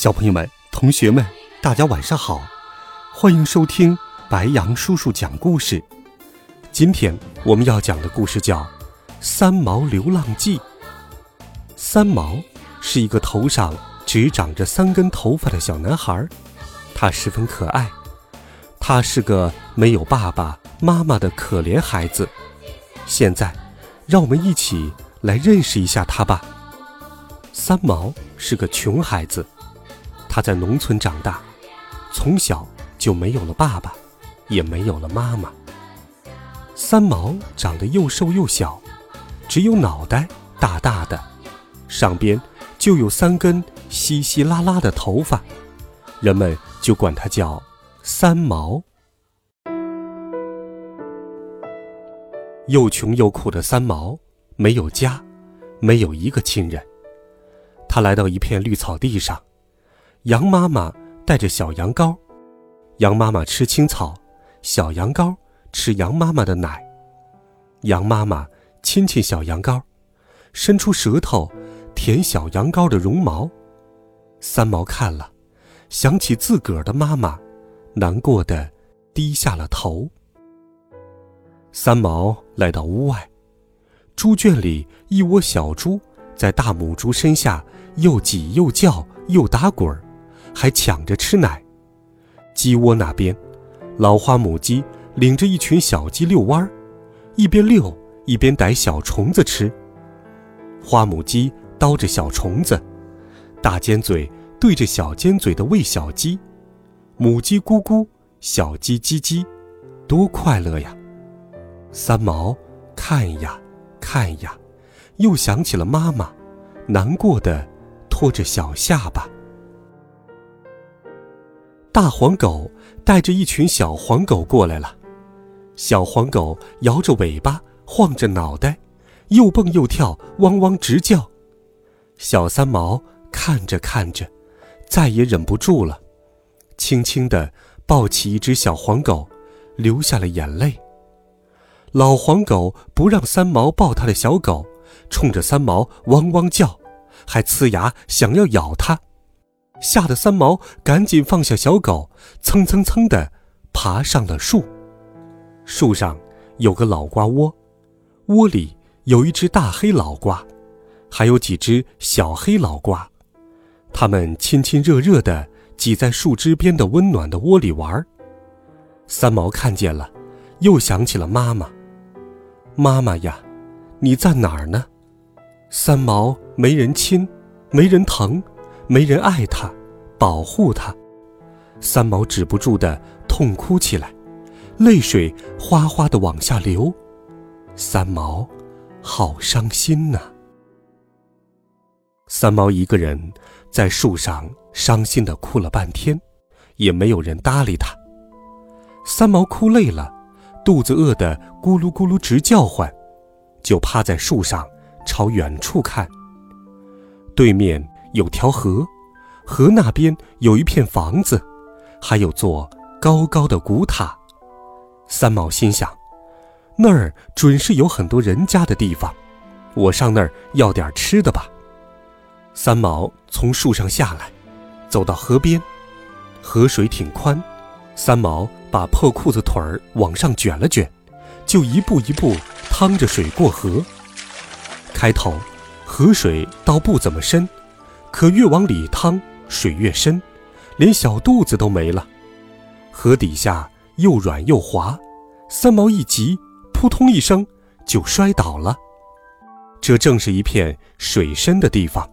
小朋友们、同学们，大家晚上好，欢迎收听白羊叔叔讲故事。今天我们要讲的故事叫《三毛流浪记》。三毛是一个头上只长着三根头发的小男孩，他十分可爱。他是个没有爸爸妈妈的可怜孩子。现在，让我们一起来认识一下他吧。三毛是个穷孩子。他在农村长大，从小就没有了爸爸，也没有了妈妈。三毛长得又瘦又小，只有脑袋大大的，上边就有三根稀稀拉拉的头发，人们就管他叫三毛。又穷又苦的三毛，没有家，没有一个亲人。他来到一片绿草地上。羊妈妈带着小羊羔，羊妈妈吃青草，小羊羔吃羊妈妈的奶。羊妈妈亲亲小羊羔，伸出舌头舔小羊羔的绒毛。三毛看了，想起自个儿的妈妈，难过的低下了头。三毛来到屋外，猪圈里一窝小猪在大母猪身下又挤又叫又打滚儿。还抢着吃奶，鸡窝那边，老花母鸡领着一群小鸡遛弯儿，一边遛一边逮小虫子吃。花母鸡叨着小虫子，大尖嘴对着小尖嘴的喂小鸡，母鸡咕咕，小鸡叽叽，多快乐呀！三毛看呀看呀，又想起了妈妈，难过的拖着小下巴。大黄狗带着一群小黄狗过来了，小黄狗摇着尾巴，晃着脑袋，又蹦又跳，汪汪直叫。小三毛看着看着，再也忍不住了，轻轻地抱起一只小黄狗，流下了眼泪。老黄狗不让三毛抱他的小狗，冲着三毛汪汪叫，还呲牙想要咬它。吓得三毛赶紧放下小狗，蹭蹭蹭地爬上了树。树上有个老瓜窝，窝里有一只大黑老瓜，还有几只小黑老瓜。它们亲亲热热地挤在树枝边的温暖的窝里玩。三毛看见了，又想起了妈妈。妈妈呀，你在哪儿呢？三毛没人亲，没人疼。没人爱他，保护他，三毛止不住的痛哭起来，泪水哗哗的往下流，三毛好伤心呐。三毛一个人在树上伤心的哭了半天，也没有人搭理他。三毛哭累了，肚子饿得咕噜咕噜直叫唤，就趴在树上朝远处看。对面。有条河，河那边有一片房子，还有座高高的古塔。三毛心想，那儿准是有很多人家的地方，我上那儿要点吃的吧。三毛从树上下来，走到河边，河水挺宽，三毛把破裤子腿儿往上卷了卷，就一步一步趟着水过河。开头，河水倒不怎么深。可越往里趟，水越深，连小肚子都没了。河底下又软又滑，三毛一急，扑通一声就摔倒了。这正是一片水深的地方，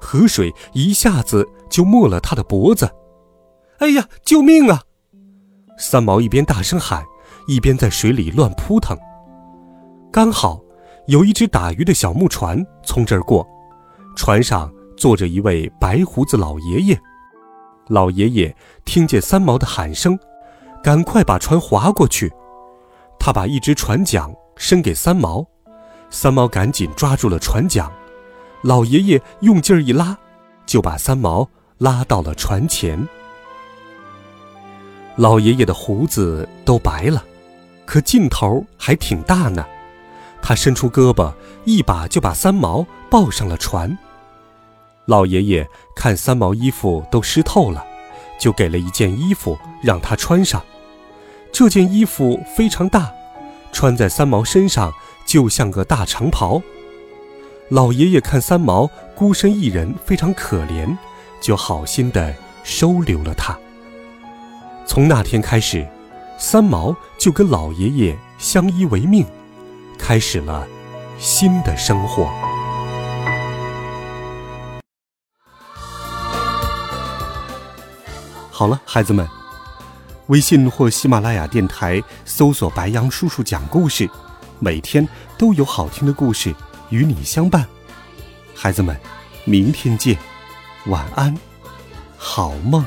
河水一下子就没了他的脖子。哎呀，救命啊！三毛一边大声喊，一边在水里乱扑腾。刚好有一只打鱼的小木船从这儿过，船上。坐着一位白胡子老爷爷。老爷爷听见三毛的喊声，赶快把船划过去。他把一只船桨伸给三毛，三毛赶紧抓住了船桨。老爷爷用劲儿一拉，就把三毛拉到了船前。老爷爷的胡子都白了，可劲头还挺大呢。他伸出胳膊，一把就把三毛抱上了船。老爷爷看三毛衣服都湿透了，就给了一件衣服让他穿上。这件衣服非常大，穿在三毛身上就像个大长袍。老爷爷看三毛孤身一人，非常可怜，就好心的收留了他。从那天开始，三毛就跟老爷爷相依为命。开始了新的生活。好了，孩子们，微信或喜马拉雅电台搜索“白杨叔叔讲故事”，每天都有好听的故事与你相伴。孩子们，明天见，晚安，好梦。